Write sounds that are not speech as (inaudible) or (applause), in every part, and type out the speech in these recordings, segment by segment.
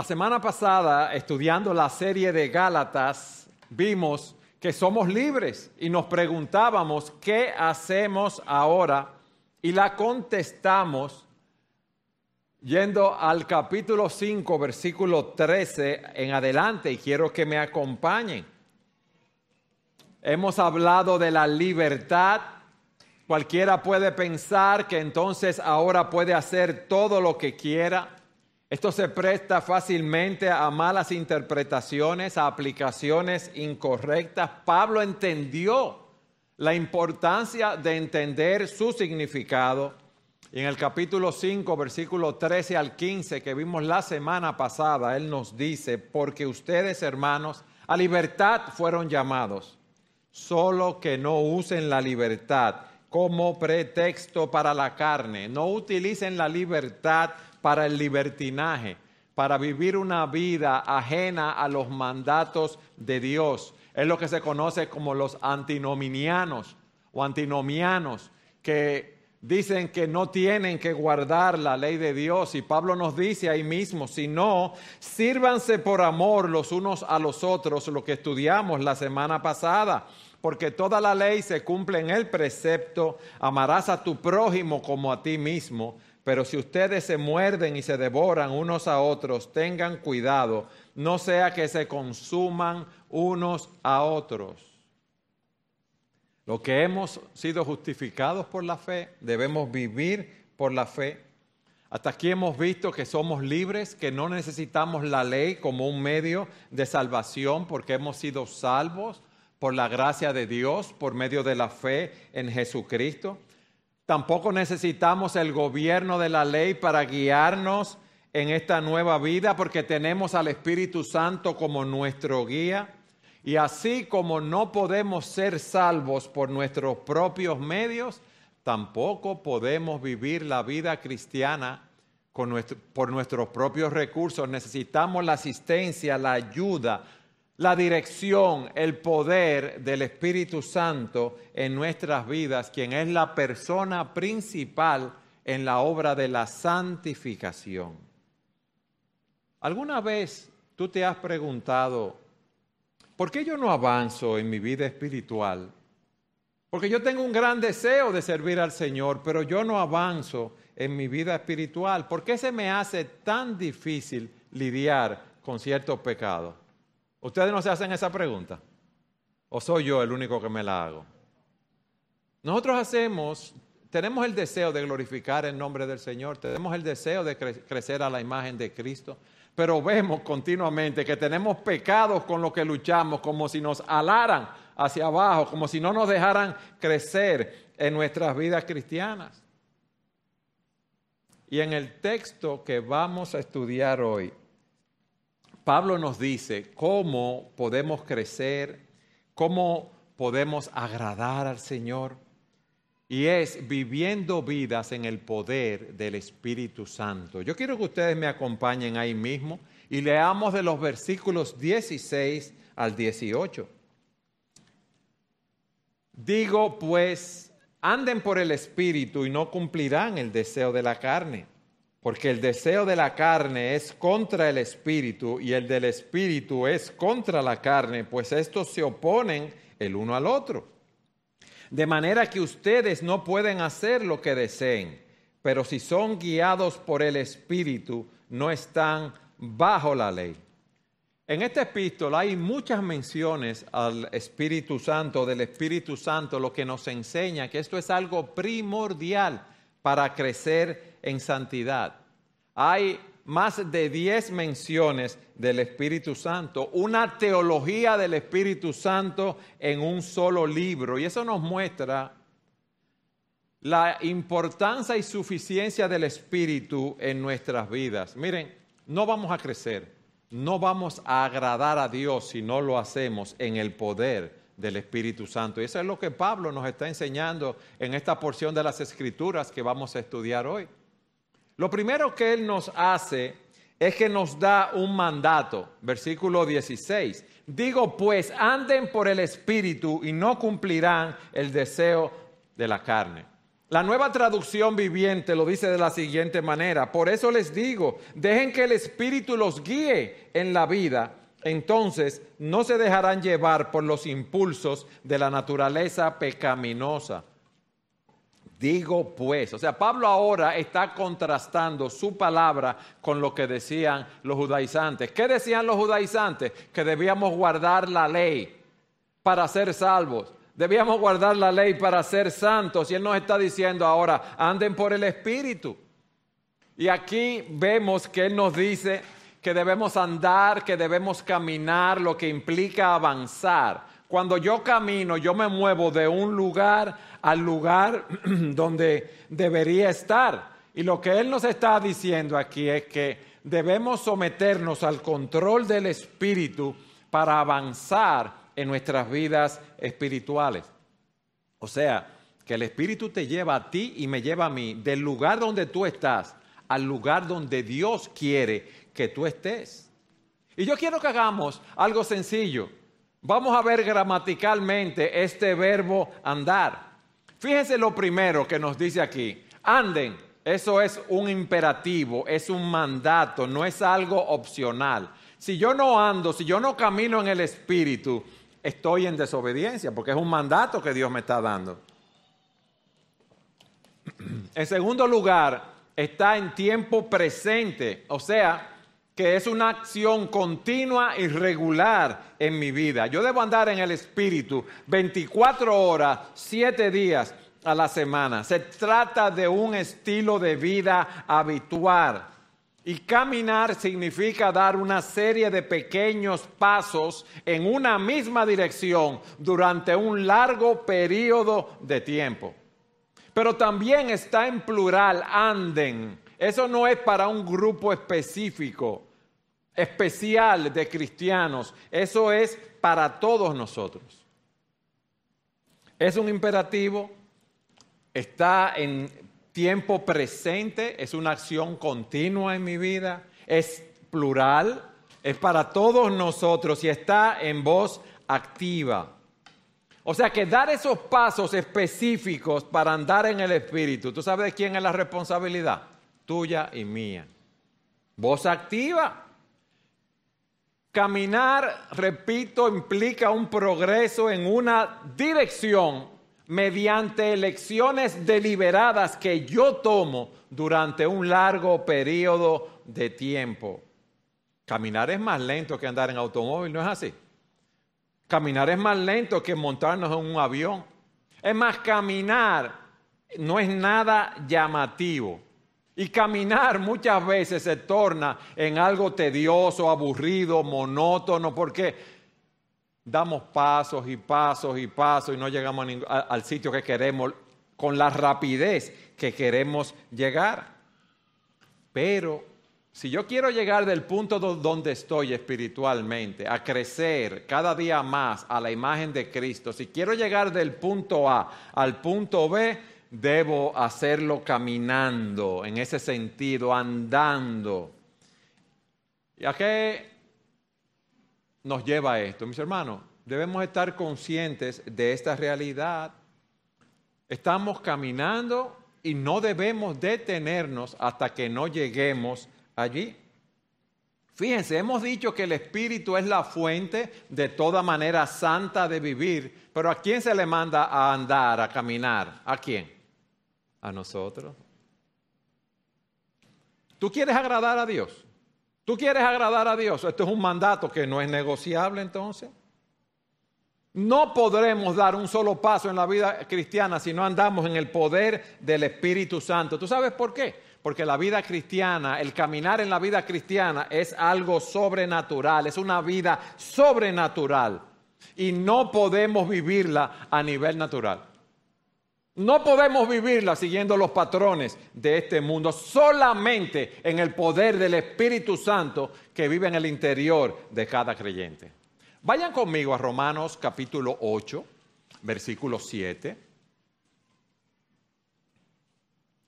La semana pasada, estudiando la serie de Gálatas, vimos que somos libres y nos preguntábamos, ¿qué hacemos ahora? Y la contestamos yendo al capítulo 5, versículo 13 en adelante, y quiero que me acompañen. Hemos hablado de la libertad. Cualquiera puede pensar que entonces ahora puede hacer todo lo que quiera. Esto se presta fácilmente a malas interpretaciones, a aplicaciones incorrectas. Pablo entendió la importancia de entender su significado. Y en el capítulo 5, versículo 13 al 15 que vimos la semana pasada, él nos dice, porque ustedes, hermanos, a libertad fueron llamados solo que no usen la libertad como pretexto para la carne, no utilicen la libertad para el libertinaje, para vivir una vida ajena a los mandatos de Dios. Es lo que se conoce como los antinominianos o antinomianos, que dicen que no tienen que guardar la ley de Dios. Y Pablo nos dice ahí mismo, si no, sírvanse por amor los unos a los otros, lo que estudiamos la semana pasada porque toda la ley se cumple en el precepto, amarás a tu prójimo como a ti mismo, pero si ustedes se muerden y se devoran unos a otros, tengan cuidado, no sea que se consuman unos a otros. Lo que hemos sido justificados por la fe, debemos vivir por la fe. Hasta aquí hemos visto que somos libres, que no necesitamos la ley como un medio de salvación porque hemos sido salvos por la gracia de Dios, por medio de la fe en Jesucristo. Tampoco necesitamos el gobierno de la ley para guiarnos en esta nueva vida porque tenemos al Espíritu Santo como nuestro guía. Y así como no podemos ser salvos por nuestros propios medios, tampoco podemos vivir la vida cristiana por nuestros propios recursos. Necesitamos la asistencia, la ayuda, la dirección, el poder del Espíritu Santo en nuestras vidas, quien es la persona principal en la obra de la santificación. ¿Alguna vez tú te has preguntado, ¿por qué yo no avanzo en mi vida espiritual? Porque yo tengo un gran deseo de servir al Señor, pero yo no avanzo en mi vida espiritual. ¿Por qué se me hace tan difícil lidiar con ciertos pecados? ¿Ustedes no se hacen esa pregunta? ¿O soy yo el único que me la hago? Nosotros hacemos, tenemos el deseo de glorificar el nombre del Señor, tenemos el deseo de crecer a la imagen de Cristo, pero vemos continuamente que tenemos pecados con los que luchamos, como si nos alaran hacia abajo, como si no nos dejaran crecer en nuestras vidas cristianas. Y en el texto que vamos a estudiar hoy, Pablo nos dice cómo podemos crecer, cómo podemos agradar al Señor. Y es viviendo vidas en el poder del Espíritu Santo. Yo quiero que ustedes me acompañen ahí mismo y leamos de los versículos 16 al 18. Digo pues, anden por el Espíritu y no cumplirán el deseo de la carne porque el deseo de la carne es contra el espíritu y el del espíritu es contra la carne, pues estos se oponen el uno al otro. De manera que ustedes no pueden hacer lo que deseen, pero si son guiados por el espíritu, no están bajo la ley. En esta epístola hay muchas menciones al Espíritu Santo, del Espíritu Santo, lo que nos enseña que esto es algo primordial para crecer en santidad. Hay más de diez menciones del Espíritu Santo, una teología del Espíritu Santo en un solo libro. Y eso nos muestra la importancia y suficiencia del Espíritu en nuestras vidas. Miren, no vamos a crecer, no vamos a agradar a Dios si no lo hacemos en el poder del Espíritu Santo. Y eso es lo que Pablo nos está enseñando en esta porción de las Escrituras que vamos a estudiar hoy. Lo primero que Él nos hace es que nos da un mandato, versículo 16. Digo pues, anden por el Espíritu y no cumplirán el deseo de la carne. La nueva traducción viviente lo dice de la siguiente manera. Por eso les digo, dejen que el Espíritu los guíe en la vida. Entonces no se dejarán llevar por los impulsos de la naturaleza pecaminosa. Digo pues, o sea, Pablo ahora está contrastando su palabra con lo que decían los judaizantes. ¿Qué decían los judaizantes? Que debíamos guardar la ley para ser salvos. Debíamos guardar la ley para ser santos. Y Él nos está diciendo ahora, anden por el Espíritu. Y aquí vemos que Él nos dice que debemos andar, que debemos caminar, lo que implica avanzar. Cuando yo camino, yo me muevo de un lugar al lugar (clears throat) donde debería estar. Y lo que Él nos está diciendo aquí es que debemos someternos al control del Espíritu para avanzar en nuestras vidas espirituales. O sea, que el Espíritu te lleva a ti y me lleva a mí del lugar donde tú estás al lugar donde Dios quiere que tú estés. Y yo quiero que hagamos algo sencillo. Vamos a ver gramaticalmente este verbo andar. Fíjense lo primero que nos dice aquí. Anden, eso es un imperativo, es un mandato, no es algo opcional. Si yo no ando, si yo no camino en el Espíritu, estoy en desobediencia, porque es un mandato que Dios me está dando. En segundo lugar, está en tiempo presente, o sea, que es una acción continua y regular en mi vida. Yo debo andar en el Espíritu 24 horas, 7 días a la semana. Se trata de un estilo de vida habitual. Y caminar significa dar una serie de pequeños pasos en una misma dirección durante un largo periodo de tiempo. Pero también está en plural, anden. Eso no es para un grupo específico especial de cristianos. Eso es para todos nosotros. Es un imperativo, está en tiempo presente, es una acción continua en mi vida, es plural, es para todos nosotros y está en voz activa. O sea que dar esos pasos específicos para andar en el Espíritu, ¿tú sabes de quién es la responsabilidad? Tuya y mía. Voz activa. Caminar, repito, implica un progreso en una dirección mediante elecciones deliberadas que yo tomo durante un largo periodo de tiempo. Caminar es más lento que andar en automóvil, ¿no es así? Caminar es más lento que montarnos en un avión. Es más, caminar no es nada llamativo. Y caminar muchas veces se torna en algo tedioso, aburrido, monótono, porque damos pasos y pasos y pasos y no llegamos al sitio que queremos con la rapidez que queremos llegar. Pero si yo quiero llegar del punto donde estoy espiritualmente, a crecer cada día más a la imagen de Cristo, si quiero llegar del punto A al punto B, debo hacerlo caminando, en ese sentido, andando. ¿Y a qué nos lleva esto, mis hermanos? Debemos estar conscientes de esta realidad. Estamos caminando y no debemos detenernos hasta que no lleguemos allí. Fíjense, hemos dicho que el Espíritu es la fuente de toda manera santa de vivir, pero ¿a quién se le manda a andar, a caminar? ¿A quién? A nosotros. ¿Tú quieres agradar a Dios? ¿Tú quieres agradar a Dios? Esto es un mandato que no es negociable entonces. No podremos dar un solo paso en la vida cristiana si no andamos en el poder del Espíritu Santo. ¿Tú sabes por qué? Porque la vida cristiana, el caminar en la vida cristiana es algo sobrenatural, es una vida sobrenatural y no podemos vivirla a nivel natural. No podemos vivirla siguiendo los patrones de este mundo, solamente en el poder del Espíritu Santo que vive en el interior de cada creyente. Vayan conmigo a Romanos capítulo 8, versículo 7.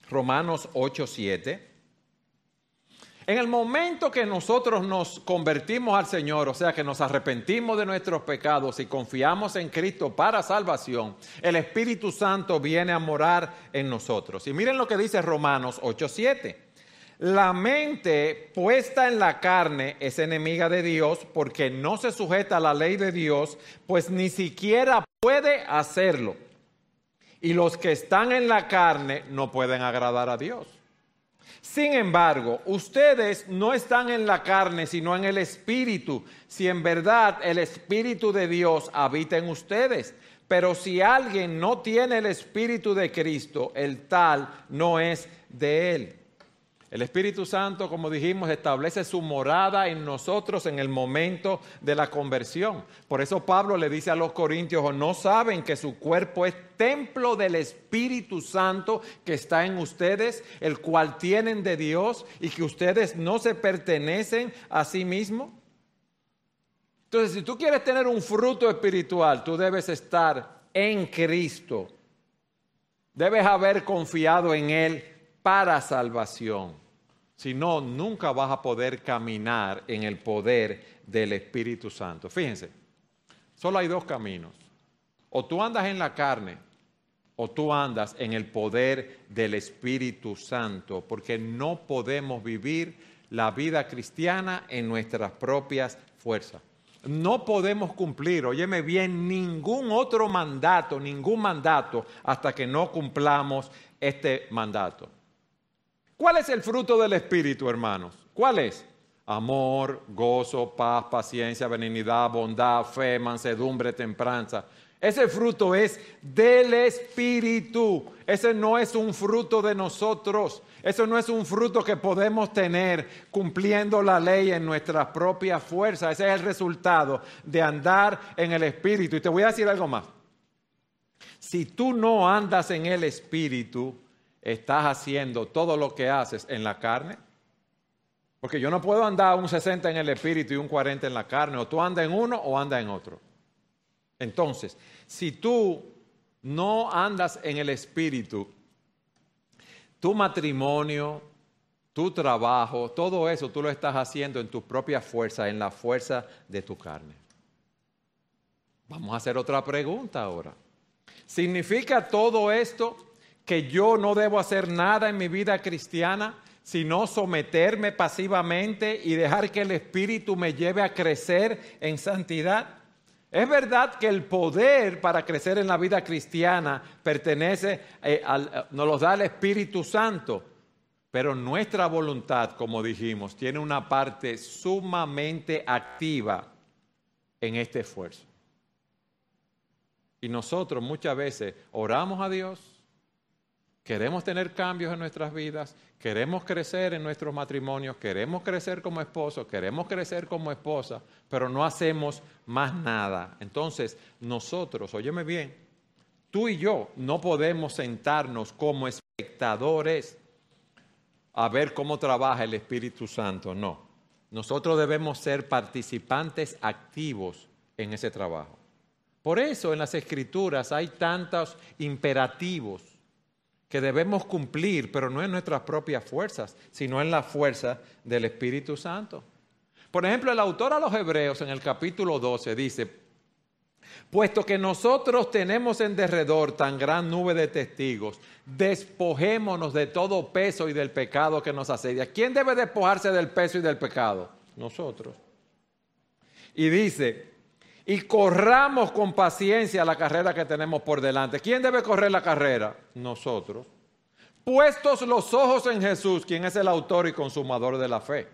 Romanos 8, 7. En el momento que nosotros nos convertimos al Señor, o sea que nos arrepentimos de nuestros pecados y confiamos en Cristo para salvación, el Espíritu Santo viene a morar en nosotros. Y miren lo que dice Romanos 8:7. La mente puesta en la carne es enemiga de Dios porque no se sujeta a la ley de Dios, pues ni siquiera puede hacerlo. Y los que están en la carne no pueden agradar a Dios. Sin embargo, ustedes no están en la carne, sino en el Espíritu, si en verdad el Espíritu de Dios habita en ustedes. Pero si alguien no tiene el Espíritu de Cristo, el tal no es de él. El Espíritu Santo, como dijimos, establece su morada en nosotros en el momento de la conversión. Por eso Pablo le dice a los corintios, no saben que su cuerpo es templo del Espíritu Santo que está en ustedes, el cual tienen de Dios y que ustedes no se pertenecen a sí mismos. Entonces, si tú quieres tener un fruto espiritual, tú debes estar en Cristo. Debes haber confiado en Él para salvación. Si no, nunca vas a poder caminar en el poder del Espíritu Santo. Fíjense, solo hay dos caminos. O tú andas en la carne o tú andas en el poder del Espíritu Santo, porque no podemos vivir la vida cristiana en nuestras propias fuerzas. No podemos cumplir, óyeme bien, ningún otro mandato, ningún mandato, hasta que no cumplamos este mandato. ¿Cuál es el fruto del Espíritu, hermanos? ¿Cuál es? Amor, gozo, paz, paciencia, benignidad, bondad, fe, mansedumbre, templanza. Ese fruto es del Espíritu. Ese no es un fruto de nosotros. Eso no es un fruto que podemos tener cumpliendo la ley en nuestras propias fuerzas. Ese es el resultado de andar en el Espíritu. Y te voy a decir algo más. Si tú no andas en el Espíritu, estás haciendo todo lo que haces en la carne? Porque yo no puedo andar un 60 en el espíritu y un 40 en la carne. O tú andas en uno o andas en otro. Entonces, si tú no andas en el espíritu, tu matrimonio, tu trabajo, todo eso tú lo estás haciendo en tu propia fuerza, en la fuerza de tu carne. Vamos a hacer otra pregunta ahora. ¿Significa todo esto que yo no debo hacer nada en mi vida cristiana, sino someterme pasivamente y dejar que el Espíritu me lleve a crecer en santidad. Es verdad que el poder para crecer en la vida cristiana pertenece, eh, al, eh, nos lo da el Espíritu Santo, pero nuestra voluntad, como dijimos, tiene una parte sumamente activa en este esfuerzo. Y nosotros muchas veces oramos a Dios, Queremos tener cambios en nuestras vidas, queremos crecer en nuestros matrimonios, queremos crecer como esposos, queremos crecer como esposa, pero no hacemos más nada. Entonces, nosotros, óyeme bien, tú y yo no podemos sentarnos como espectadores a ver cómo trabaja el Espíritu Santo, no. Nosotros debemos ser participantes activos en ese trabajo. Por eso en las escrituras hay tantos imperativos que debemos cumplir, pero no en nuestras propias fuerzas, sino en la fuerza del Espíritu Santo. Por ejemplo, el autor a los Hebreos en el capítulo 12 dice, puesto que nosotros tenemos en derredor tan gran nube de testigos, despojémonos de todo peso y del pecado que nos asedia. ¿Quién debe despojarse del peso y del pecado? Nosotros. Y dice, y corramos con paciencia la carrera que tenemos por delante. ¿Quién debe correr la carrera? Nosotros. Puestos los ojos en Jesús, quien es el autor y consumador de la fe.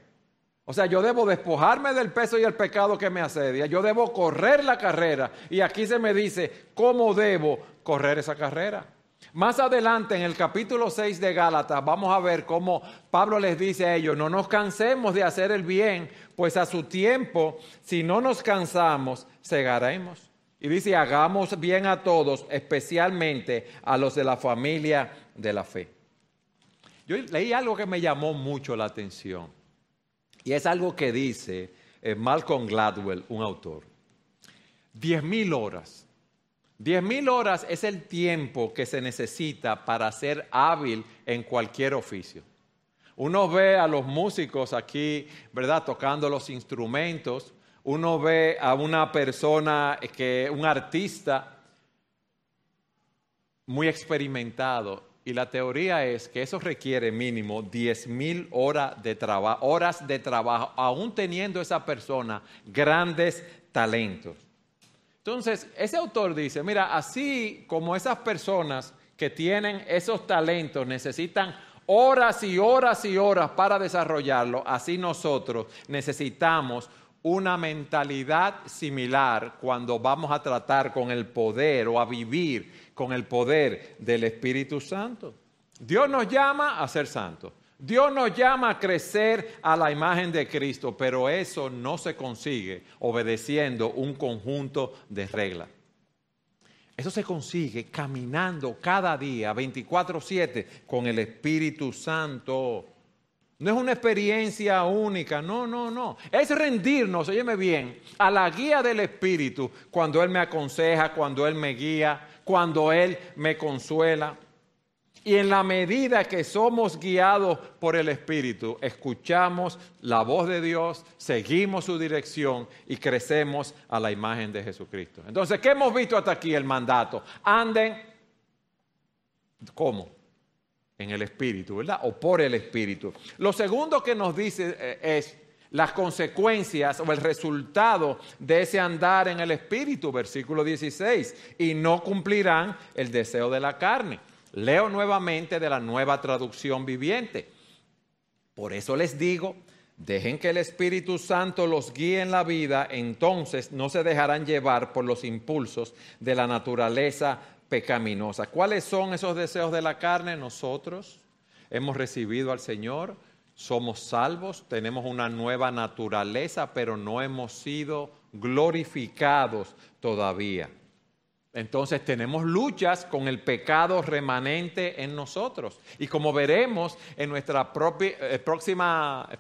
O sea, yo debo despojarme del peso y el pecado que me asedia. Yo debo correr la carrera. Y aquí se me dice cómo debo correr esa carrera. Más adelante en el capítulo 6 de Gálatas vamos a ver cómo Pablo les dice a ellos, no nos cansemos de hacer el bien, pues a su tiempo, si no nos cansamos, cegaremos. Y dice, hagamos bien a todos, especialmente a los de la familia de la fe. Yo leí algo que me llamó mucho la atención. Y es algo que dice eh, Malcolm Gladwell, un autor. Diez mil horas Diez mil horas es el tiempo que se necesita para ser hábil en cualquier oficio. Uno ve a los músicos aquí, ¿verdad? Tocando los instrumentos. Uno ve a una persona que, un artista muy experimentado. Y la teoría es que eso requiere mínimo 10 mil horas de, horas de trabajo, aún teniendo esa persona grandes talentos. Entonces, ese autor dice, mira, así como esas personas que tienen esos talentos necesitan horas y horas y horas para desarrollarlo, así nosotros necesitamos una mentalidad similar cuando vamos a tratar con el poder o a vivir con el poder del Espíritu Santo. Dios nos llama a ser santos. Dios nos llama a crecer a la imagen de Cristo, pero eso no se consigue obedeciendo un conjunto de reglas. Eso se consigue caminando cada día, 24/7, con el Espíritu Santo. No es una experiencia única, no, no, no. Es rendirnos, óyeme bien, a la guía del Espíritu cuando Él me aconseja, cuando Él me guía, cuando Él me consuela. Y en la medida que somos guiados por el Espíritu, escuchamos la voz de Dios, seguimos su dirección y crecemos a la imagen de Jesucristo. Entonces, ¿qué hemos visto hasta aquí? El mandato. Anden, ¿cómo? En el Espíritu, ¿verdad? O por el Espíritu. Lo segundo que nos dice eh, es las consecuencias o el resultado de ese andar en el Espíritu, versículo 16, y no cumplirán el deseo de la carne. Leo nuevamente de la nueva traducción viviente. Por eso les digo, dejen que el Espíritu Santo los guíe en la vida, entonces no se dejarán llevar por los impulsos de la naturaleza pecaminosa. ¿Cuáles son esos deseos de la carne? Nosotros hemos recibido al Señor, somos salvos, tenemos una nueva naturaleza, pero no hemos sido glorificados todavía. Entonces tenemos luchas con el pecado remanente en nosotros. Y como veremos en nuestro eh,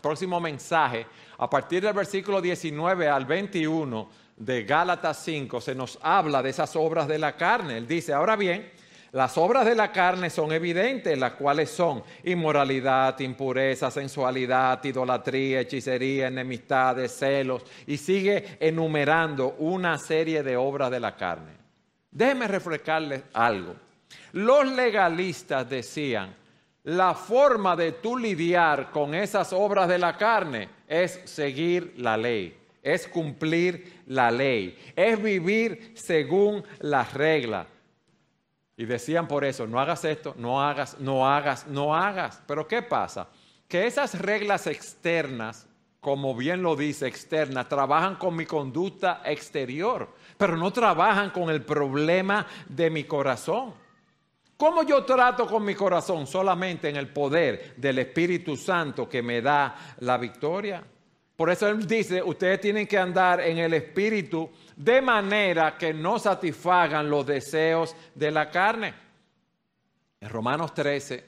próximo mensaje, a partir del versículo 19 al 21 de Gálatas 5, se nos habla de esas obras de la carne. Él dice, ahora bien, las obras de la carne son evidentes, las cuales son inmoralidad, impureza, sensualidad, idolatría, hechicería, enemistades, celos, y sigue enumerando una serie de obras de la carne. Déjenme refrescarles algo. Los legalistas decían, la forma de tú lidiar con esas obras de la carne es seguir la ley, es cumplir la ley, es vivir según las reglas. Y decían por eso, no hagas esto, no hagas, no hagas, no hagas. Pero ¿qué pasa? Que esas reglas externas, como bien lo dice, externas, trabajan con mi conducta exterior pero no trabajan con el problema de mi corazón. ¿Cómo yo trato con mi corazón? Solamente en el poder del Espíritu Santo que me da la victoria. Por eso él dice, ustedes tienen que andar en el Espíritu de manera que no satisfagan los deseos de la carne. En Romanos 13,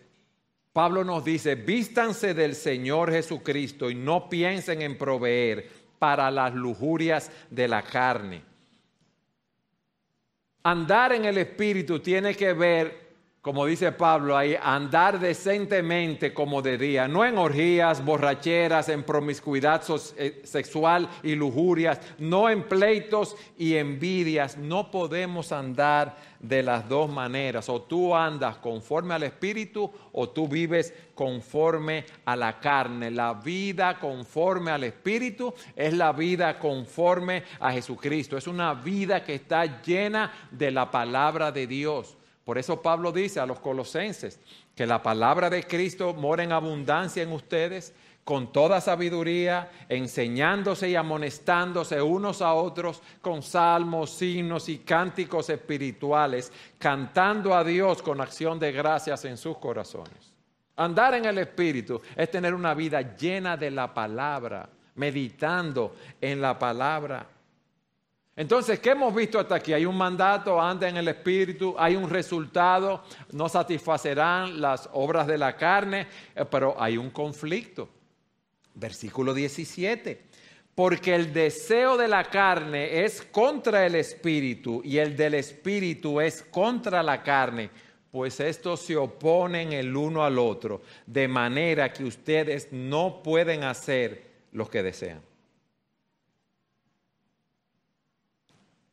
Pablo nos dice, vístanse del Señor Jesucristo y no piensen en proveer para las lujurias de la carne. Andar en el Espíritu tiene que ver, como dice Pablo ahí, andar decentemente como de día, no en orgías, borracheras, en promiscuidad eh, sexual y lujurias, no en pleitos y envidias. No podemos andar de las dos maneras. O tú andas conforme al Espíritu o tú vives conforme a la carne. La vida conforme al Espíritu es la vida conforme a Jesucristo. Es una vida que está llena de la palabra de Dios. Por eso Pablo dice a los colosenses que la palabra de Cristo mora en abundancia en ustedes con toda sabiduría, enseñándose y amonestándose unos a otros con salmos, signos y cánticos espirituales, cantando a Dios con acción de gracias en sus corazones. Andar en el Espíritu es tener una vida llena de la palabra, meditando en la palabra. Entonces, ¿qué hemos visto hasta aquí? Hay un mandato, anda en el Espíritu, hay un resultado, no satisfacerán las obras de la carne, eh, pero hay un conflicto. Versículo 17. Porque el deseo de la carne es contra el espíritu y el del espíritu es contra la carne, pues estos se oponen el uno al otro, de manera que ustedes no pueden hacer lo que desean.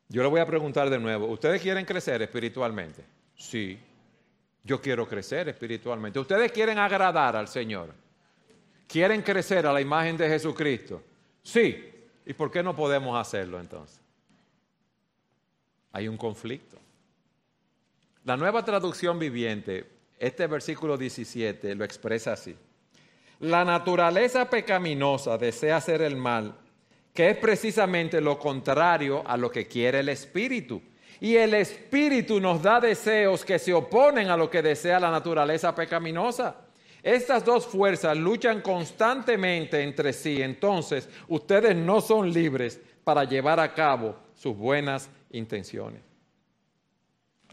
Yo le voy a preguntar de nuevo, ¿ustedes quieren crecer espiritualmente? Sí, yo quiero crecer espiritualmente. ¿Ustedes quieren agradar al Señor? ¿Quieren crecer a la imagen de Jesucristo? Sí. ¿Y por qué no podemos hacerlo entonces? Hay un conflicto. La nueva traducción viviente, este versículo 17 lo expresa así. La naturaleza pecaminosa desea hacer el mal que es precisamente lo contrario a lo que quiere el espíritu. Y el espíritu nos da deseos que se oponen a lo que desea la naturaleza pecaminosa. Estas dos fuerzas luchan constantemente entre sí, entonces ustedes no son libres para llevar a cabo sus buenas intenciones.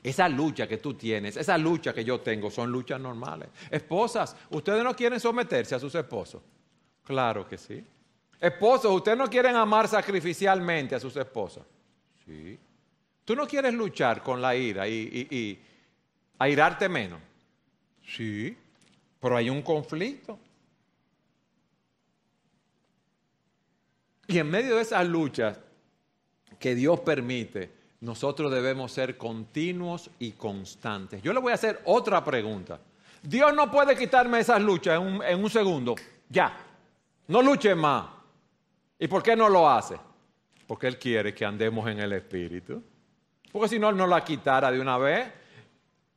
Esa lucha que tú tienes, esa lucha que yo tengo, son luchas normales. Esposas, ¿ustedes no quieren someterse a sus esposos? Claro que sí. Esposos, ¿ustedes no quieren amar sacrificialmente a sus esposas? Sí. ¿Tú no quieres luchar con la ira y, y airarte menos? Sí. Pero hay un conflicto. Y en medio de esas luchas que Dios permite, nosotros debemos ser continuos y constantes. Yo le voy a hacer otra pregunta. Dios no puede quitarme esas luchas en un, en un segundo. Ya. No luche más. ¿Y por qué no lo hace? Porque Él quiere que andemos en el Espíritu. Porque si no, Él no la quitara de una vez.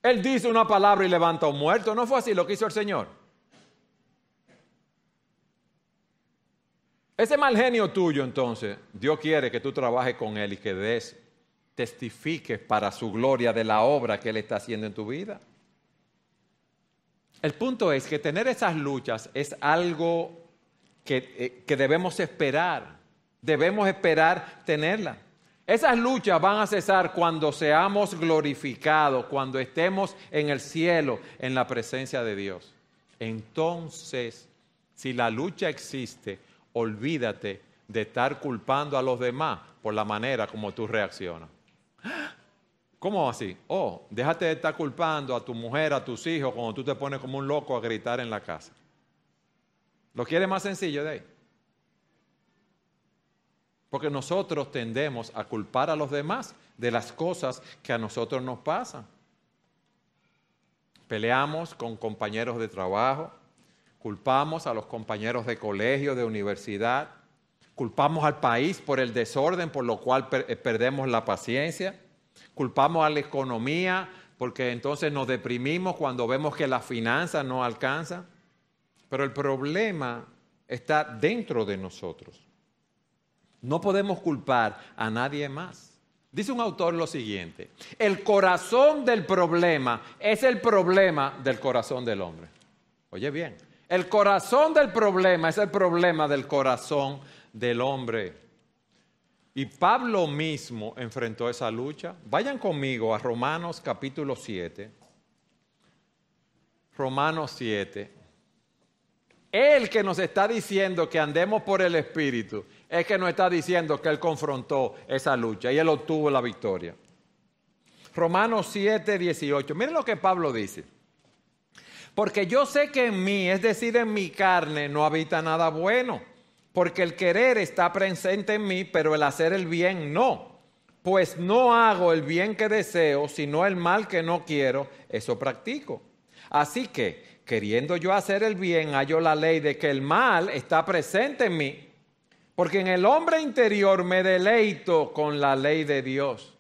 Él dice una palabra y levanta a un muerto. ¿No fue así lo que hizo el Señor? Ese mal genio tuyo, entonces, Dios quiere que tú trabajes con Él y que des, testifiques para su gloria de la obra que Él está haciendo en tu vida. El punto es que tener esas luchas es algo eh, que, debemos esperar. Debemos esperar tenerla. Esas luchas van a cesar cuando seamos glorificados, cuando estemos en el cielo, en la presencia de Dios. Entonces, si la lucha existe, olvídate de estar culpando a los demás por la manera como tú reaccionas. ¿Cómo así? Oh, déjate de estar culpando a tu mujer, a tus hijos, cuando tú te pones como un loco a gritar en la casa. ¿Lo quiere más sencillo de ahí? Porque nosotros tendemos a culpar a los demás de las cosas que a nosotros nos pasan. Peleamos con compañeros de trabajo, culpamos a los compañeros de colegio, de universidad, culpamos al país por el desorden por lo cual eh, perdemos la paciencia, culpamos a la economía porque entonces nos deprimimos cuando vemos que las finanzas no alcanzan. Pero el problema está dentro de nosotros. No podemos culpar a nadie más. Dice un autor lo siguiente, el corazón del problema es el problema del corazón del hombre. Oye bien, el corazón del problema es el problema del corazón del hombre. Y Pablo mismo enfrentó esa lucha. Vayan conmigo a Romanos capítulo 7. Romanos 7. Él que nos está diciendo que andemos por el Espíritu, es que nos está diciendo que Él confrontó esa lucha y Él obtuvo la victoria. Romanos 7, 18. Miren lo que Pablo dice. Porque yo sé que en mí, es decir, en mi carne, no habita nada bueno. Porque el querer está presente en mí, pero el hacer el bien no. Pues no hago el bien que deseo, sino el mal que no quiero, eso practico. Así que queriendo yo hacer el bien, hallo la ley de que el mal está presente en mí, porque en el hombre interior me deleito con la ley de Dios.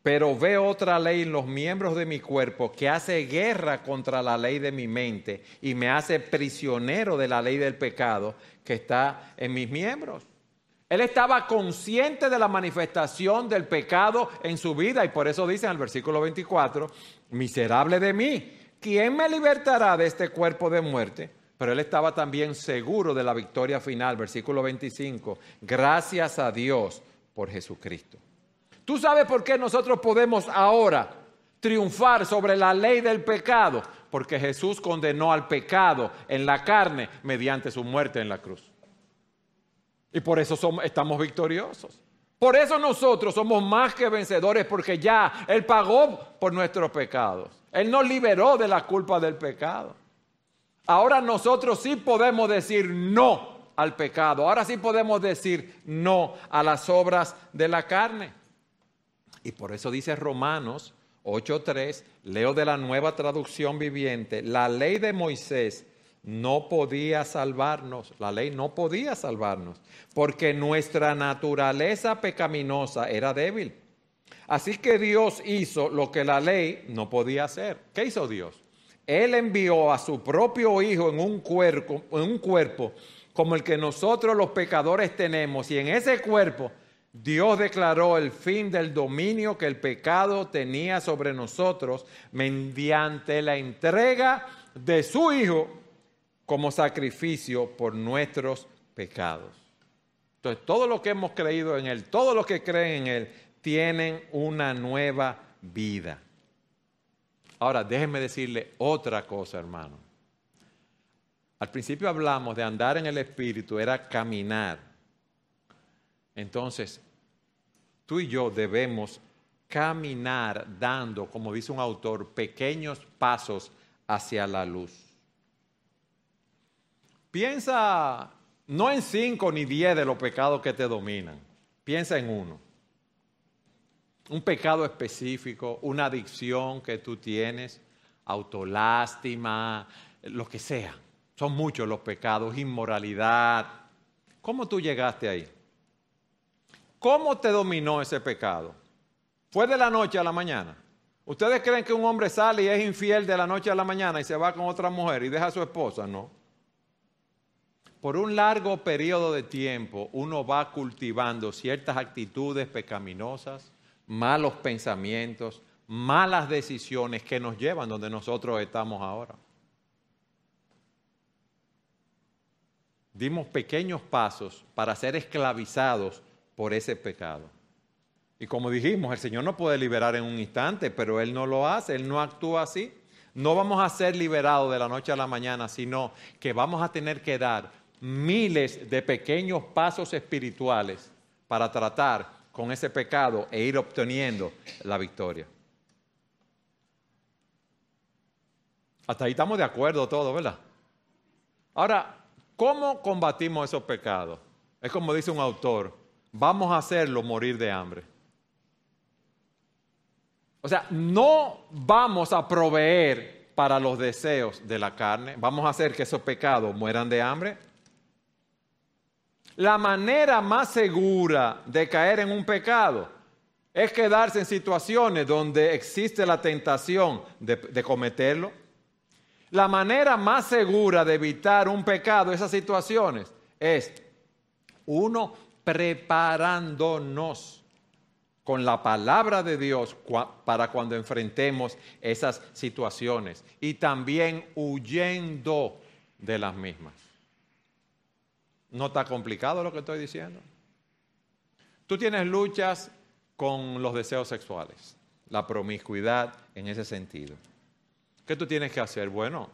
Pero veo otra ley en los miembros de mi cuerpo que hace guerra contra la ley de mi mente y me hace prisionero de la ley del pecado que está en mis miembros. Él estaba consciente de la manifestación del pecado en su vida y por eso dice en el versículo 24, miserable de mí, ¿quién me libertará de este cuerpo de muerte? Pero él estaba también seguro de la victoria final, versículo 25, gracias a Dios por Jesucristo. ¿Tú sabes por qué nosotros podemos ahora triunfar sobre la ley del pecado? Porque Jesús condenó al pecado en la carne mediante su muerte en la cruz. Y por eso somos, estamos victoriosos. Por eso nosotros somos más que vencedores, porque ya Él pagó por nuestros pecados. Él nos liberó de la culpa del pecado. Ahora nosotros sí podemos decir no al pecado. Ahora sí podemos decir no a las obras de la carne. Y por eso dice Romanos 8.3, leo de la nueva traducción viviente, la ley de Moisés no podía salvarnos, la ley no podía salvarnos, porque nuestra naturaleza pecaminosa era débil. Así que Dios hizo lo que la ley no podía hacer. ¿Qué hizo Dios? Él envió a su propio Hijo en un cuerpo, en un cuerpo como el que nosotros los pecadores tenemos, y en ese cuerpo Dios declaró el fin del dominio que el pecado tenía sobre nosotros mediante la entrega de su Hijo como sacrificio por nuestros pecados. Entonces, todo lo que hemos creído en Él, todos los que creen en Él, tienen una nueva vida. Ahora, déjenme decirle otra cosa, hermano. Al principio hablamos de andar en el Espíritu, era caminar. Entonces, tú y yo debemos caminar dando, como dice un autor, pequeños pasos hacia la luz. Piensa no en cinco ni diez de los pecados que te dominan, piensa en uno. Un pecado específico, una adicción que tú tienes, autolástima, lo que sea. Son muchos los pecados, inmoralidad. ¿Cómo tú llegaste ahí? ¿Cómo te dominó ese pecado? ¿Fue de la noche a la mañana? ¿Ustedes creen que un hombre sale y es infiel de la noche a la mañana y se va con otra mujer y deja a su esposa? No. Por un largo periodo de tiempo uno va cultivando ciertas actitudes pecaminosas, malos pensamientos, malas decisiones que nos llevan donde nosotros estamos ahora. dimos pequeños pasos para ser esclavizados por ese pecado. Y como dijimos, el Señor no puede liberar en un instante, pero Él no lo hace, Él no actúa así. No vamos a ser liberados de la noche a la mañana, sino que vamos a tener que dar miles de pequeños pasos espirituales para tratar con ese pecado e ir obteniendo la victoria. Hasta ahí estamos de acuerdo todos, ¿verdad? Ahora, ¿Cómo combatimos esos pecados? Es como dice un autor, vamos a hacerlo morir de hambre. O sea, no vamos a proveer para los deseos de la carne, vamos a hacer que esos pecados mueran de hambre. La manera más segura de caer en un pecado es quedarse en situaciones donde existe la tentación de, cometerlo la manera más segura de evitar un pecado, esas situaciones, es uno preparándonos con la palabra de Dios para cuando enfrentemos esas situaciones y también huyendo de las mismas. ¿No está complicado lo que estoy diciendo? Tú tienes luchas con los deseos sexuales, la promiscuidad en ese sentido. ¿Qué tú tienes que hacer? Bueno,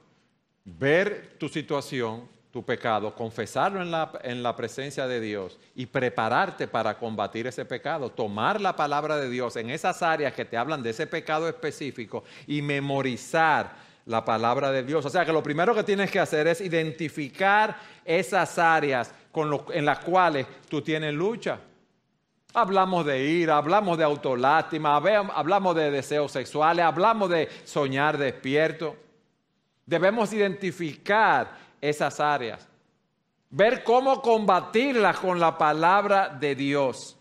ver tu situación, tu pecado, confesarlo en la, en la, presencia de Dios y prepararte para combatir ese pecado, tomar la palabra de Dios en esas áreas que te hablan de ese pecado específico y memorizar la palabra de Dios. O sea que lo primero que tienes que hacer es identificar esas áreas en las cuales tú tienes lucha. Hablamos de ira, hablamos de autolástima, hablamos de deseos sexuales, hablamos de soñar despierto. Debemos identificar esas áreas, ver cómo combatirlas con la palabra de Dios.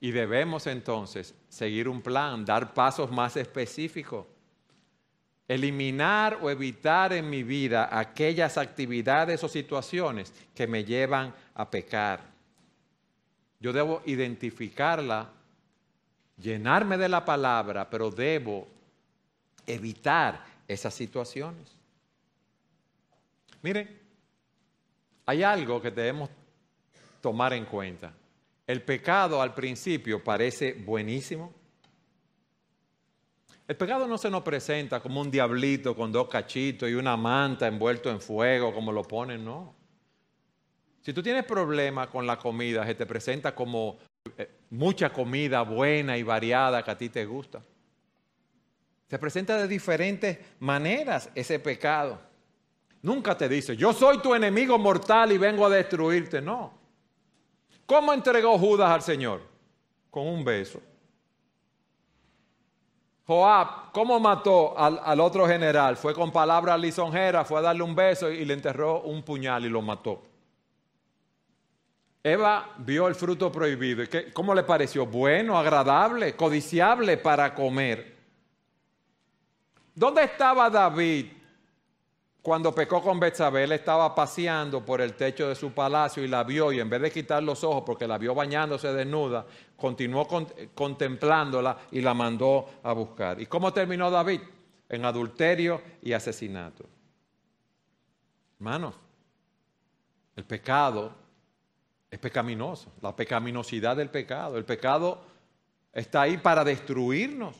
Y debemos entonces seguir un plan, dar pasos más específicos, eliminar o evitar en mi vida aquellas actividades o situaciones que me llevan a pecar. Yo debo identificarla, llenarme de la palabra, pero debo evitar esas situaciones. Miren, hay algo que debemos tomar en cuenta. El pecado al principio parece buenísimo. El pecado no se nos presenta como un diablito con dos cachitos y una manta envuelto en fuego, como lo ponen, no. Si tú tienes problemas con la comida, se te presenta como eh, mucha comida buena y variada que a ti te gusta. Se presenta de diferentes maneras ese pecado. Nunca te dice, yo soy tu enemigo mortal y vengo a destruirte. No. ¿Cómo entregó Judas al Señor? Con un beso. Joab, ¿cómo mató al, otro general? Fue con palabras lisonjeras, fue a darle un beso y le enterró un puñal y lo mató. Eva vio el fruto prohibido. ¿Cómo le pareció? Bueno, agradable, codiciable para comer. ¿Dónde estaba David cuando pecó con Betsabé? Él estaba paseando por el techo de su palacio y la vio y en vez de quitar los ojos porque la vio bañándose desnuda, continuó contemplándola y la mandó a buscar. ¿Y cómo terminó David? En adulterio y asesinato. Hermanos, el pecado es pecaminoso, la pecaminosidad del pecado. El pecado está ahí para destruirnos.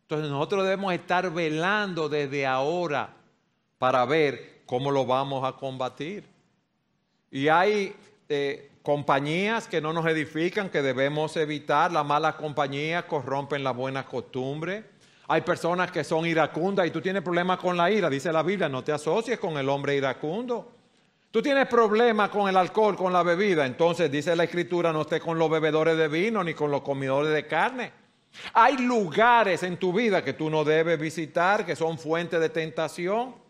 Entonces nosotros debemos estar velando desde ahora para ver cómo lo vamos a combatir. Y hay eh, compañías que no nos edifican, que debemos evitar. Las malas compañías corrompen la buena costumbre. Hay personas que son iracundas y tú tienes problemas con la ira. Dice la Biblia, no te asocies con el hombre iracundo. Tú tienes problemas con el alcohol, con la bebida. Entonces dice la Escritura, no estés con los bebedores de vino ni con los comedores de carne. Hay lugares en tu vida que tú no debes visitar, que son fuente de tentación.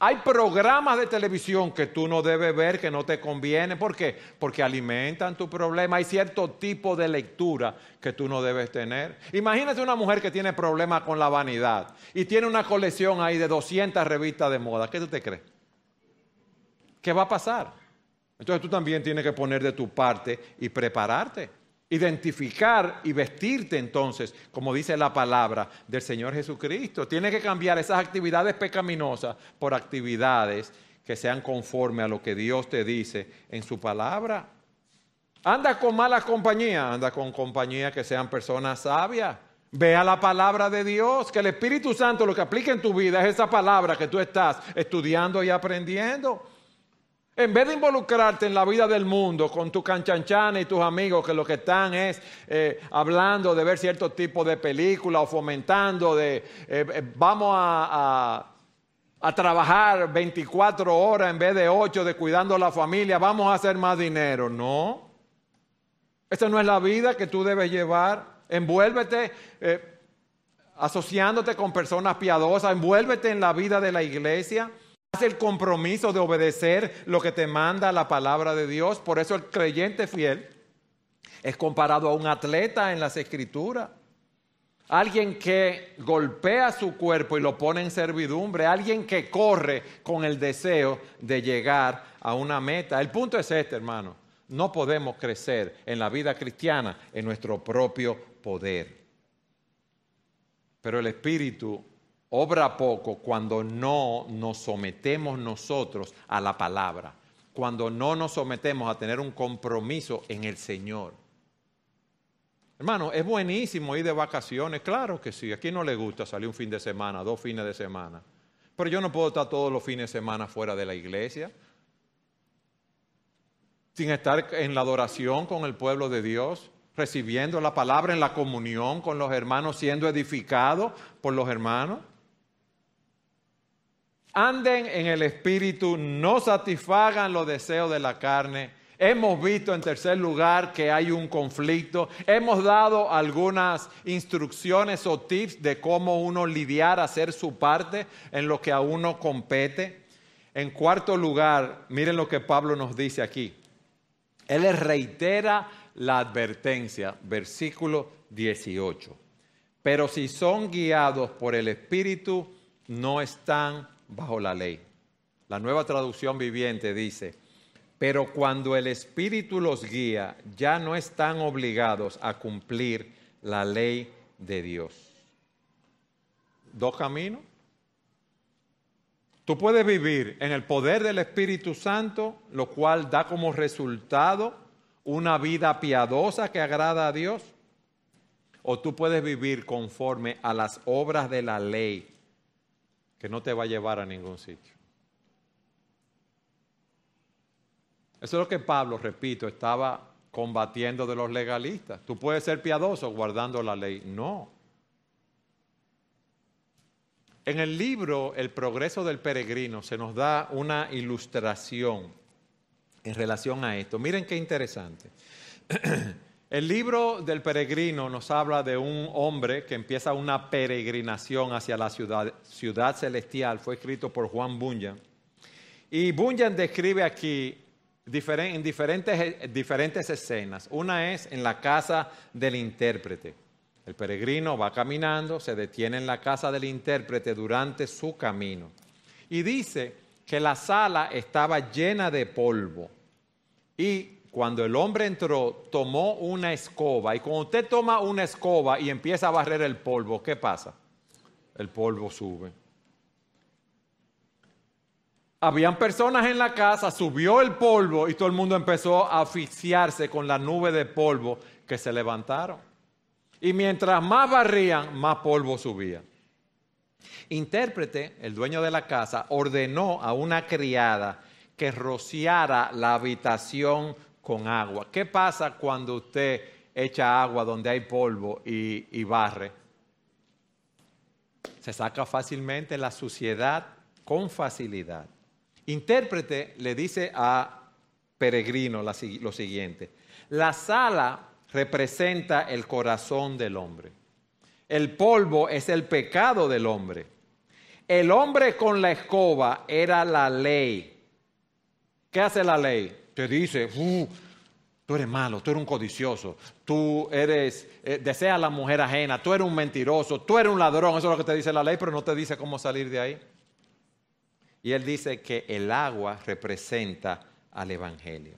Hay programas de televisión que tú no debes ver, que no te convienen. ¿Por qué? Porque alimentan tu problema. Hay cierto tipo de lectura que tú no debes tener. Imagínate una mujer que tiene problemas con la vanidad y tiene una colección ahí de 200 revistas de moda. ¿Qué tú te crees? ¿Qué va a pasar? Entonces tú también tienes que poner de tu parte y prepararte identificar y vestirte entonces, como dice la palabra del Señor Jesucristo. Tiene que cambiar esas actividades pecaminosas por actividades que sean conforme a lo que Dios te dice en su palabra. Anda con mala compañía, anda con compañía que sean personas sabias. Vea la palabra de Dios, que el Espíritu Santo lo que aplica en tu vida es esa palabra que tú estás estudiando y aprendiendo. En vez de involucrarte en la vida del mundo con tu canchanchana y tus amigos que lo que están es eh, hablando de ver cierto tipo de película o fomentando de eh, eh, vamos a, a, trabajar 24 horas en vez de 8 de cuidando a la familia, vamos a hacer más dinero. No. Esa no es la vida que tú debes llevar. Envuélvete asociándote con personas piadosas, envuélvete en la vida de la iglesia. Haz el compromiso de obedecer lo que te manda la palabra de Dios. Por eso el creyente fiel es comparado a un atleta en las escrituras. Alguien que golpea su cuerpo y lo pone en servidumbre. Alguien que corre con el deseo de llegar a una meta. El punto es este, hermano. No podemos crecer en la vida cristiana en nuestro propio poder. Pero el Espíritu obra poco cuando no nos sometemos nosotros a la palabra, cuando no nos sometemos a tener un compromiso en el Señor. Hermano, es buenísimo ir de vacaciones, claro que sí, a quién no le gusta salir un fin de semana, dos fines de semana, pero yo no puedo estar todos los fines de semana fuera de la iglesia, sin estar en la adoración con el pueblo de Dios, recibiendo la palabra en la comunión con los hermanos, siendo edificado por los hermanos anden en el Espíritu, no satisfagan los deseos de la carne. Hemos visto en tercer lugar que hay un conflicto. Hemos dado algunas instrucciones o tips de cómo uno lidiar, hacer su parte en lo que a uno compete. En cuarto lugar, miren lo que Pablo nos dice aquí. Él les reitera la advertencia, versículo 18. Pero si son guiados por el Espíritu, no están bajo la ley. La nueva traducción viviente dice, pero cuando el Espíritu los guía, ya no están obligados a cumplir la ley de Dios. Dos caminos. Tú puedes vivir en el poder del Espíritu Santo, lo cual da como resultado una vida piadosa que agrada a Dios. O tú puedes vivir conforme a las obras de la ley, que no te va a llevar a ningún sitio. Eso es lo que Pablo, repito, estaba combatiendo de los legalistas. Tú puedes ser piadoso guardando la ley. No. En el libro El progreso del peregrino se nos da una ilustración en relación a esto. Miren qué interesante. (clears throat) El libro del peregrino nos habla de un hombre que empieza una peregrinación hacia la ciudad, ciudad celestial. Fue escrito por Juan Bunyan. Y Bunyan describe aquí en diferentes, diferentes escenas. Una es en la casa del intérprete. El peregrino va caminando, se detiene en la casa del intérprete durante su camino. Y dice que la sala estaba llena de polvo. Y cuando el hombre entró, tomó una escoba. Y cuando usted toma una escoba y empieza a barrer el polvo, ¿qué pasa? El polvo sube. Habían personas en la casa, subió el polvo y todo el mundo empezó a asfixiarse con la nube de polvo que se levantaron. Y mientras más barrían, más polvo subía. Intérprete, el dueño de la casa, ordenó a una criada que rociara la habitación con agua. ¿Qué pasa cuando usted echa agua donde hay polvo y, barre? Se saca fácilmente la suciedad con facilidad. Intérprete le dice a peregrino lo siguiente, la sala representa el corazón del hombre. El polvo es el pecado del hombre. El hombre con la escoba era la ley. ¿Qué hace la ley? Te dice, uh, tú eres malo, tú eres un codicioso, tú eres, eh, deseas la mujer ajena, tú eres un mentiroso, tú eres un ladrón, eso es lo que te dice la ley, pero no te dice cómo salir de ahí. Y él dice que el agua representa al Evangelio.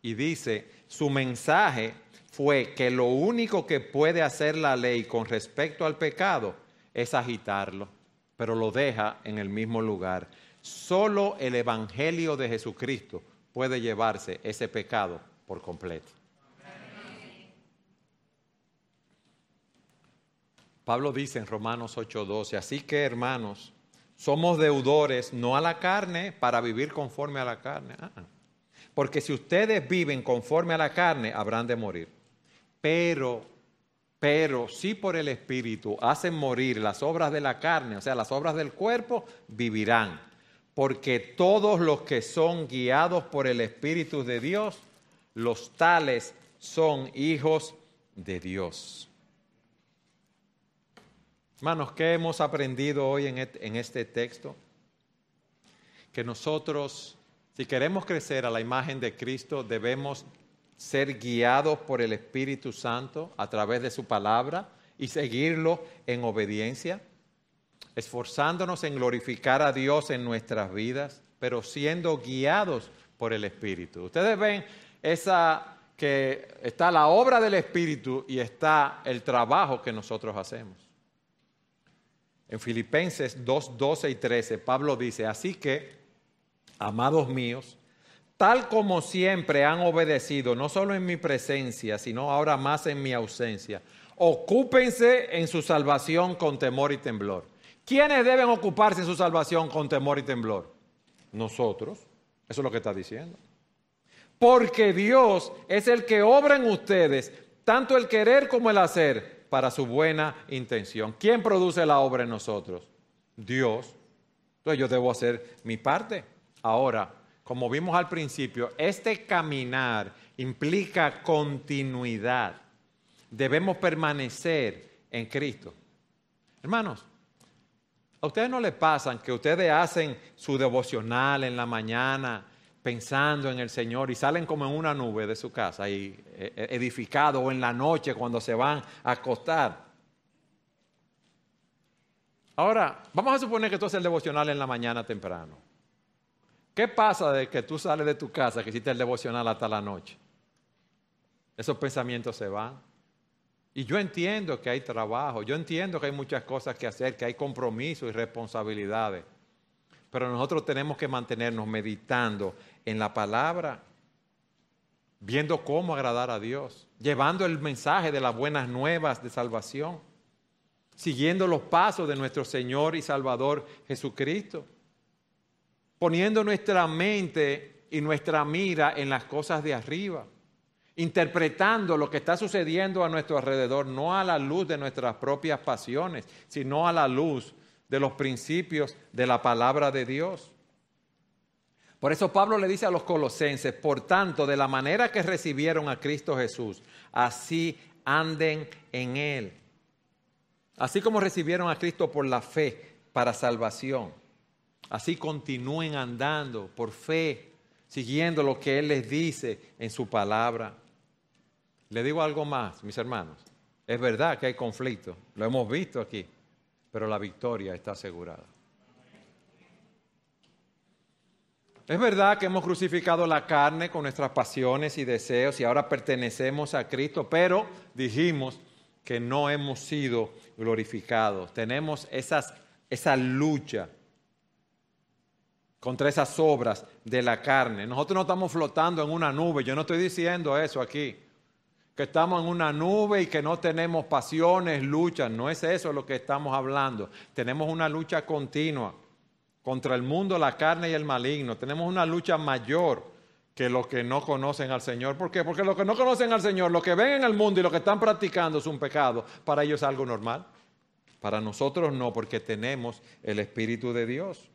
Y dice, su mensaje fue que lo único que puede hacer la ley con respecto al pecado es agitarlo, pero lo deja en el mismo lugar. Solo el Evangelio de Jesucristo puede llevarse ese pecado por completo. Pablo dice en Romanos 8:12, así que hermanos, somos deudores no a la carne para vivir conforme a la carne. Ah, ah. porque si ustedes viven conforme a la carne, habrán de morir. Pero, pero si por el Espíritu hacen morir las obras de la carne, o sea, las obras del cuerpo, vivirán. Porque todos los que son guiados por el Espíritu de Dios, los tales son hijos de Dios. Hermanos, ¿qué hemos aprendido hoy en este texto? Que nosotros, si queremos crecer a la imagen de Cristo, debemos ser guiados por el Espíritu Santo a través de su palabra y seguirlo en obediencia, esforzándonos en glorificar a Dios en nuestras vidas, pero siendo guiados por el Espíritu. Ustedes ven esa que está la obra del Espíritu y está el trabajo que nosotros hacemos. En Filipenses 2, 12 y 13, Pablo dice, así que, amados míos, tal como siempre han obedecido, no solo en mi presencia, sino ahora más en mi ausencia, ocúpense en su salvación con temor y temblor. ¿Quiénes deben ocuparse en su salvación con temor y temblor? Nosotros. Eso es lo que está diciendo. Porque Dios es el que obra en ustedes, tanto el querer como el hacer para su buena intención. ¿Quién produce la obra en nosotros? Dios. Entonces yo debo hacer mi parte. Ahora, como vimos al principio, este caminar implica continuidad. Debemos permanecer en Cristo. Hermanos, ¿a ustedes no les pasa que ustedes hacen su devocional en la mañana pensando en el Señor y salen como en una nube de su casa y eh, eh, edificado o en la noche cuando se van a acostar. Ahora, vamos a suponer que tú haces el devocional en la mañana temprano. ¿Qué pasa de que tú sales de tu casa, que hiciste el devocional hasta la noche? Esos pensamientos se van. Y yo entiendo que hay trabajo, yo entiendo que hay muchas cosas que hacer, que hay compromisos y responsabilidades. Pero nosotros tenemos que mantenernos meditando en la palabra, viendo cómo agradar a Dios, llevando el mensaje de las buenas nuevas de salvación, siguiendo los pasos de nuestro Señor y Salvador Jesucristo, poniendo nuestra mente y nuestra mira en las cosas de arriba, interpretando lo que está sucediendo a nuestro alrededor, no a la luz de nuestras propias pasiones, sino a la luz de los principios de la palabra de Dios. Por eso Pablo le dice a los colosenses, por tanto, de la manera que recibieron a Cristo Jesús, así anden en Él. Así como recibieron a Cristo por la fe para salvación, así continúen andando por fe, siguiendo lo que Él les dice en su palabra. Le digo algo más, mis hermanos. Es verdad que hay conflicto, lo hemos visto aquí, pero la victoria está asegurada. Es verdad que hemos crucificado la carne con nuestras pasiones y deseos y ahora pertenecemos a Cristo, pero dijimos que no hemos sido glorificados. Tenemos esa lucha contra esas obras de la carne. Nosotros no estamos flotando en una nube, yo no estoy diciendo eso aquí, que estamos en una nube y que no tenemos pasiones, luchas, no es eso lo que estamos hablando. Tenemos una lucha continua contra el mundo, la carne y el maligno. Tenemos una lucha mayor que los que no conocen al Señor. ¿Por qué? Porque los que no conocen al Señor, lo que ven en el mundo y lo que están practicando es un pecado. Para ellos es algo normal. Para nosotros no, porque tenemos el Espíritu de Dios.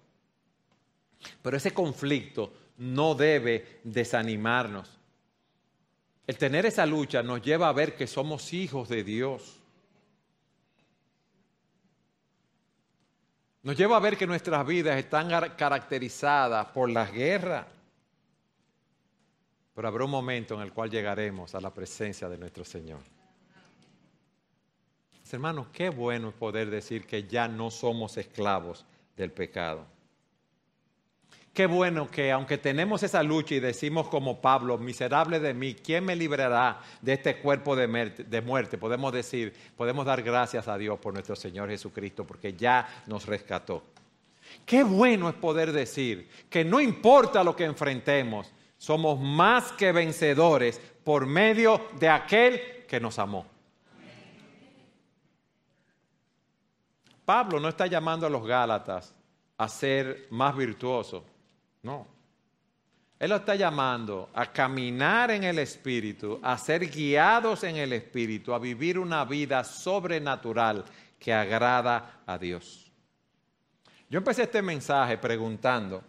Pero ese conflicto no debe desanimarnos. El tener esa lucha nos lleva a ver que somos hijos de Dios. Nos lleva a ver que nuestras vidas están caracterizadas por las guerras. Pero habrá un momento en el cual llegaremos a la presencia de nuestro Señor. Hermanos, qué bueno poder decir que ya no somos esclavos del pecado. Qué bueno que aunque tenemos esa lucha y decimos como Pablo, miserable de mí, ¿quién me librará de este cuerpo de muerte? Podemos decir, podemos dar gracias a Dios por nuestro Señor Jesucristo porque ya nos rescató. Qué bueno es poder decir que no importa lo que enfrentemos, somos más que vencedores por medio de aquel que nos amó. Pablo no está llamando a los Gálatas a ser más virtuosos no. Él lo está llamando a caminar en el Espíritu, a ser guiados en el Espíritu, a vivir una vida sobrenatural que agrada a Dios. Yo empecé este mensaje preguntando,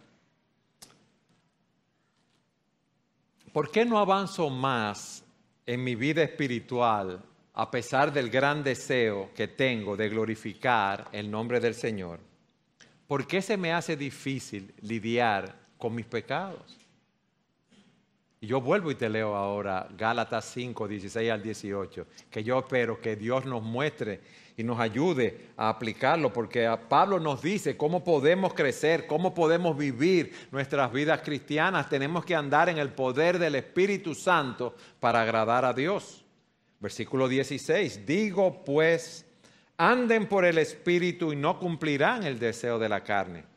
¿por qué no avanzo más en mi vida espiritual a pesar del gran deseo que tengo de glorificar el nombre del Señor? ¿Por qué se me hace difícil lidiar con mis pecados. Y yo vuelvo y te leo ahora Gálatas 5, 16 al 18, que yo espero que Dios nos muestre y nos ayude a aplicarlo, porque Pablo nos dice cómo podemos crecer, cómo podemos vivir nuestras vidas cristianas. Tenemos que andar en el poder del Espíritu Santo para agradar a Dios. Versículo 16, digo pues, anden por el Espíritu y no cumplirán el deseo de la carne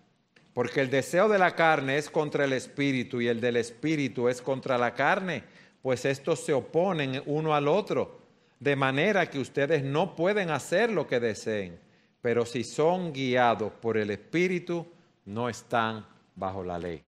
porque el deseo de la carne es contra el espíritu y el del espíritu es contra la carne, pues estos se oponen uno al otro, de manera que ustedes no pueden hacer lo que deseen, pero si son guiados por el espíritu, no están bajo la ley.